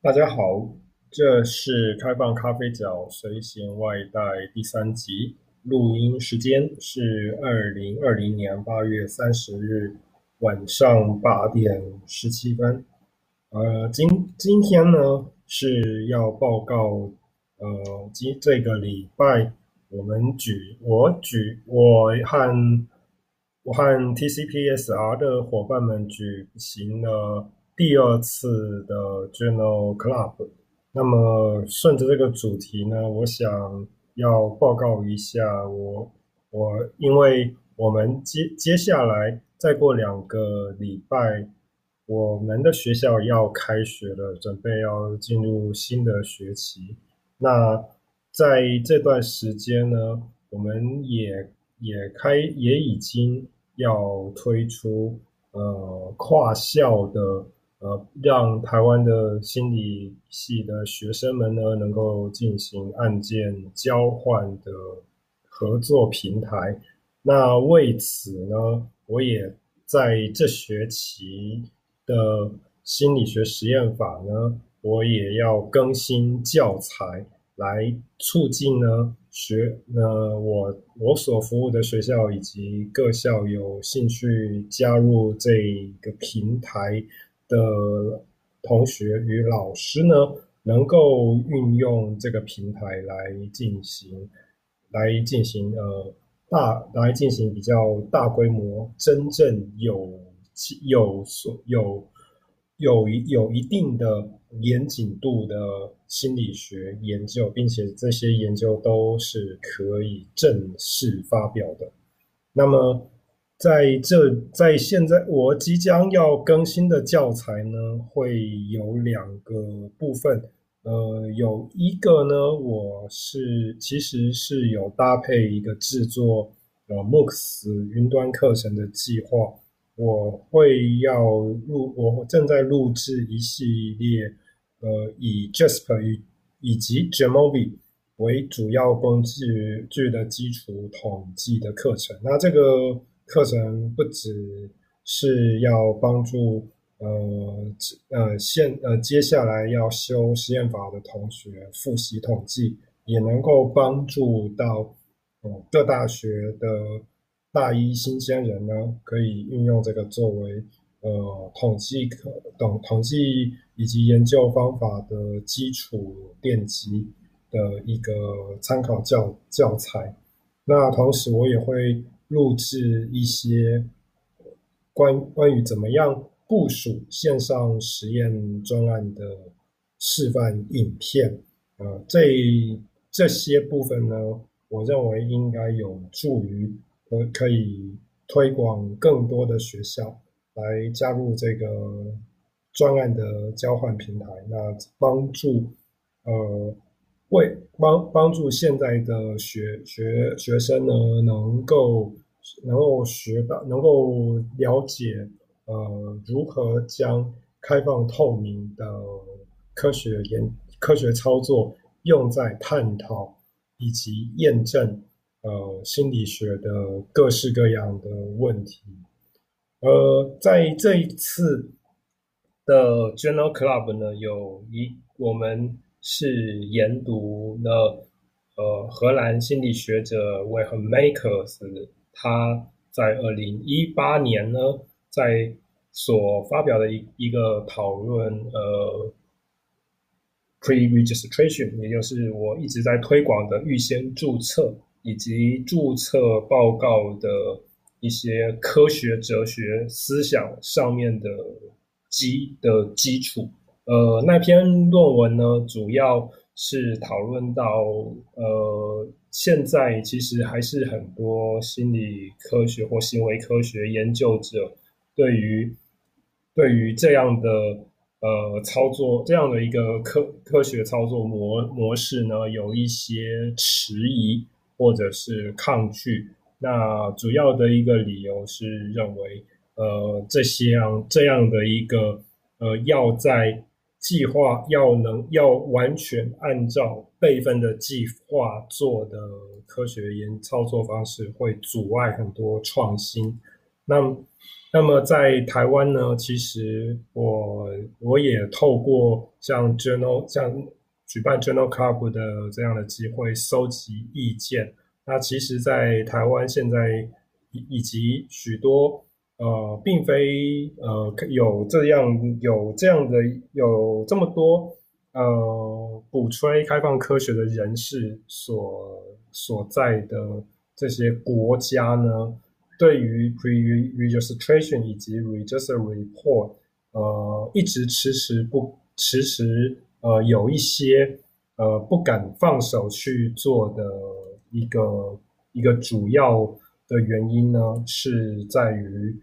大家好，这是开放咖啡角随行外带第三集，录音时间是二零二零年八月三十日晚上八点十七分。呃，今今天呢是要报告，呃，今这个礼拜我们举我举我和我和 TCPSR 的伙伴们举行了。第二次的 Journal Club，那么顺着这个主题呢，我想要报告一下我我，因为我们接接下来再过两个礼拜，我们的学校要开学了，准备要进入新的学期。那在这段时间呢，我们也也开也已经要推出呃跨校的。呃，让台湾的心理系的学生们呢，能够进行案件交换的合作平台。那为此呢，我也在这学期的心理学实验法呢，我也要更新教材，来促进呢学呃我我所服务的学校以及各校有兴趣加入这个平台。的同学与老师呢，能够运用这个平台来进行，来进行呃大来进行比较大规模、真正有有所有有一有一定的严谨度的心理学研究，并且这些研究都是可以正式发表的。那么。在这，在现在我即将要更新的教材呢，会有两个部分。呃，有一个呢，我是其实是有搭配一个制作呃 MOOCs 云端课程的计划。我会要录，我正在录制一系列呃以 Jasper 与以及 Jamovi 为主要工具具的基础统计的课程。那这个。课程不只是要帮助呃呃现呃接下来要修实验法的同学复习统计，也能够帮助到呃各大学的大一新鲜人呢，可以运用这个作为呃统计课等统计以及研究方法的基础奠基的一个参考教教材。那同时我也会。录制一些关关于怎么样部署线上实验专案的示范影片，呃，这这些部分呢，我认为应该有助于呃可以推广更多的学校来加入这个专案的交换平台，那帮助呃。为帮帮助现在的学学学生呢，能够能够学到，能够了解，呃，如何将开放透明的科学研科学操作用在探讨以及验证，呃，心理学的各式各样的问题。呃，在这一次的 Journal Club 呢，有一我们。是研读了呃荷兰心理学者 Wilhelm Makers 他在二零一八年呢，在所发表的一一个讨论呃 pre-registration，也就是我一直在推广的预先注册以及注册报告的一些科学哲学思想上面的基的基础。呃，那篇论文呢，主要是讨论到，呃，现在其实还是很多心理科学或行为科学研究者对于对于这样的呃操作，这样的一个科科学操作模模式呢，有一些迟疑或者是抗拒。那主要的一个理由是认为，呃，这些样这样的一个呃要在计划要能要完全按照备份的计划做的科学研操作方式，会阻碍很多创新。那那么在台湾呢，其实我我也透过像 Journal 像举办 Journal Club 的这样的机会收集意见。那其实，在台湾现在以以及许多。呃，并非呃有这样有这样的有这么多呃鼓吹开放科学的人士所所在的这些国家呢，对于 pre-registration 以及 register report 呃一直迟迟不迟迟呃有一些呃不敢放手去做的一个一个主要的原因呢，是在于。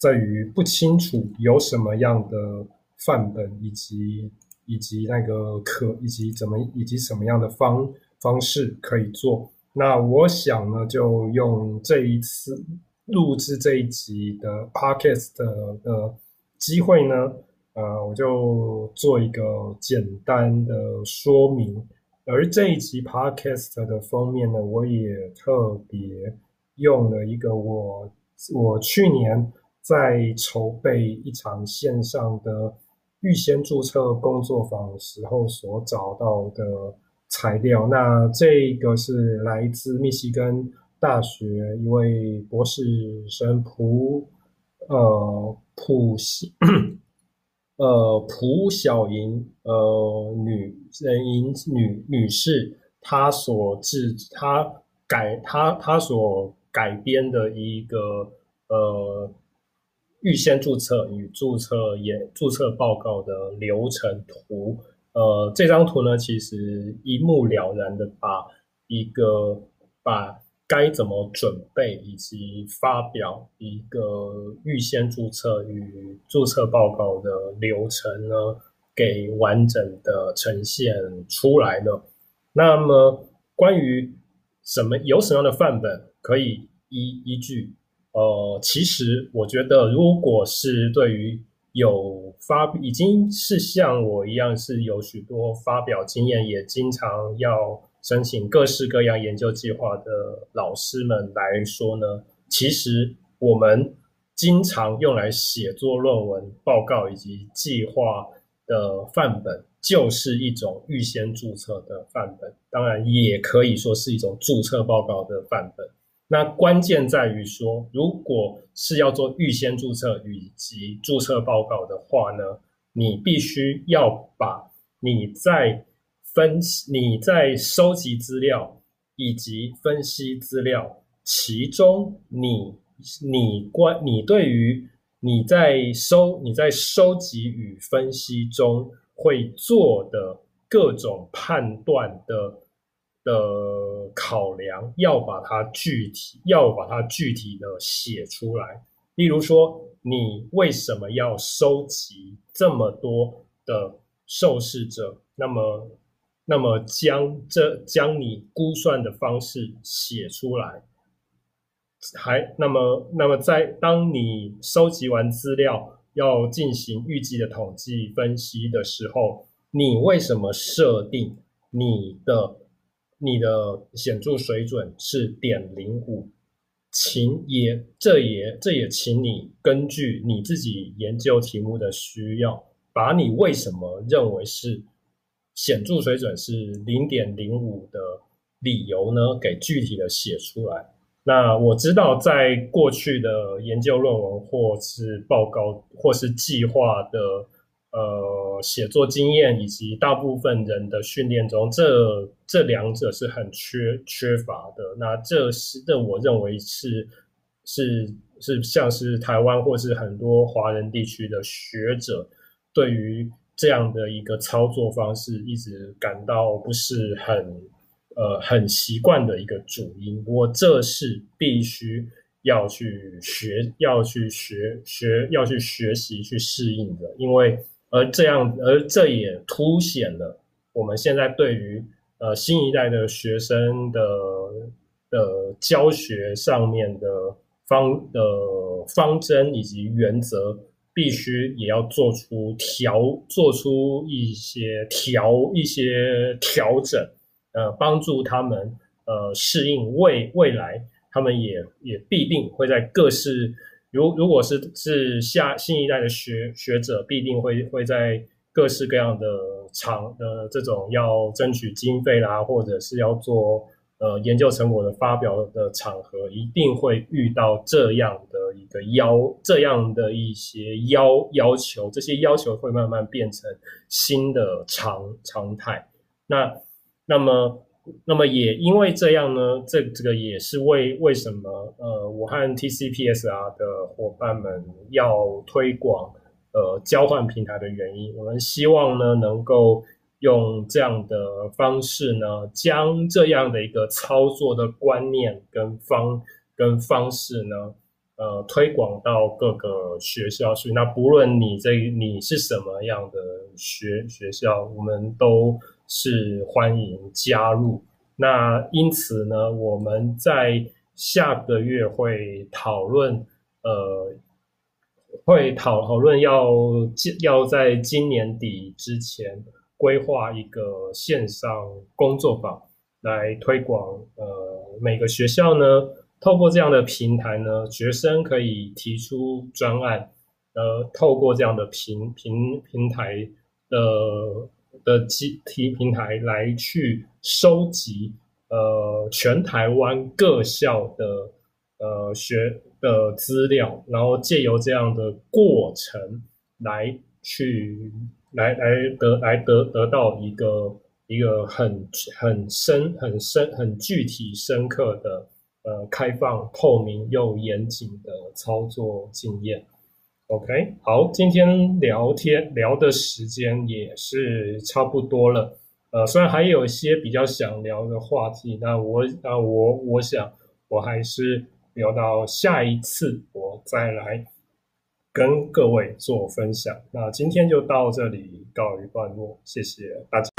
在于不清楚有什么样的范本，以及以及那个可以及怎么以及什么样的方方式可以做。那我想呢，就用这一次录制这一集的 podcast 的，的机会呢，呃，我就做一个简单的说明。而这一集 podcast 的封面呢，我也特别用了一个我我去年。在筹备一场线上的预先注册工作坊时候所找到的材料，那这个是来自密西根大学一位博士生蒲呃普西呃蒲小莹 呃女人银女女士，她所制她改她她所改编的一个呃。预先注册与注册也注册报告的流程图，呃，这张图呢，其实一目了然的把一个把该怎么准备以及发表一个预先注册与注册报告的流程呢，给完整的呈现出来了。那么，关于什么有什么样的范本可以依依据？呃，其实我觉得，如果是对于有发已经是像我一样是有许多发表经验，也经常要申请各式各样研究计划的老师们来说呢，其实我们经常用来写作论文报告以及计划的范本，就是一种预先注册的范本，当然也可以说是一种注册报告的范本。那关键在于说，如果是要做预先注册以及注册报告的话呢，你必须要把你在分析、你在收集资料以及分析资料，其中你你关你对于你在收你在收集与分析中会做的各种判断的。的考量，要把它具体，要把它具体的写出来。例如说，你为什么要收集这么多的受试者？那么，那么将这将你估算的方式写出来，还那么那么在当你收集完资料，要进行预计的统计分析的时候，你为什么设定你的？你的显著水准是点零五，请也这也这也请你根据你自己研究题目的需要，把你为什么认为是显著水准是零点零五的理由呢，给具体的写出来。那我知道，在过去的研究论文或是报告或是计划的。呃，写作经验以及大部分人的训练中，这这两者是很缺缺乏的。那这是这我认为是是是像是台湾或是很多华人地区的学者对于这样的一个操作方式，一直感到不是很呃很习惯的一个主因。我这是必须要去学、要去学学、要去学习、去适应的，因为。而这样，而这也凸显了我们现在对于呃新一代的学生的的教学上面的方的方针以及原则，必须也要做出调，做出一些调一些调整，呃，帮助他们呃适应未未来，他们也也必定会在各式如如果是是下新一代的学学者，必定会会在各式各样的场呃这种要争取经费啦，或者是要做呃研究成果的发表的场合，一定会遇到这样的一个要这样的一些要要求，这些要求会慢慢变成新的常常态。那那么。那么也因为这样呢，这这个也是为为什么呃，我和 TCPSR 的伙伴们要推广呃交换平台的原因。我们希望呢，能够用这样的方式呢，将这样的一个操作的观念跟方跟方式呢，呃，推广到各个学校去。那不论你这你是什么样的学学校，我们都。是欢迎加入。那因此呢，我们在下个月会讨论，呃，会讨讨论要要在今年底之前规划一个线上工作坊来推广。呃，每个学校呢，透过这样的平台呢，学生可以提出专案，呃，透过这样的平平平台的。的基体平台来去收集呃全台湾各校的呃学的资料，然后借由这样的过程来去来来得来得得到一个一个很很深很深很具体深刻的呃开放透明又严谨的操作经验。OK，好，今天聊天聊的时间也是差不多了。呃，虽然还有一些比较想聊的话题，那我那我我想我还是聊到下一次我再来跟各位做分享。那今天就到这里告一段落，谢谢大家。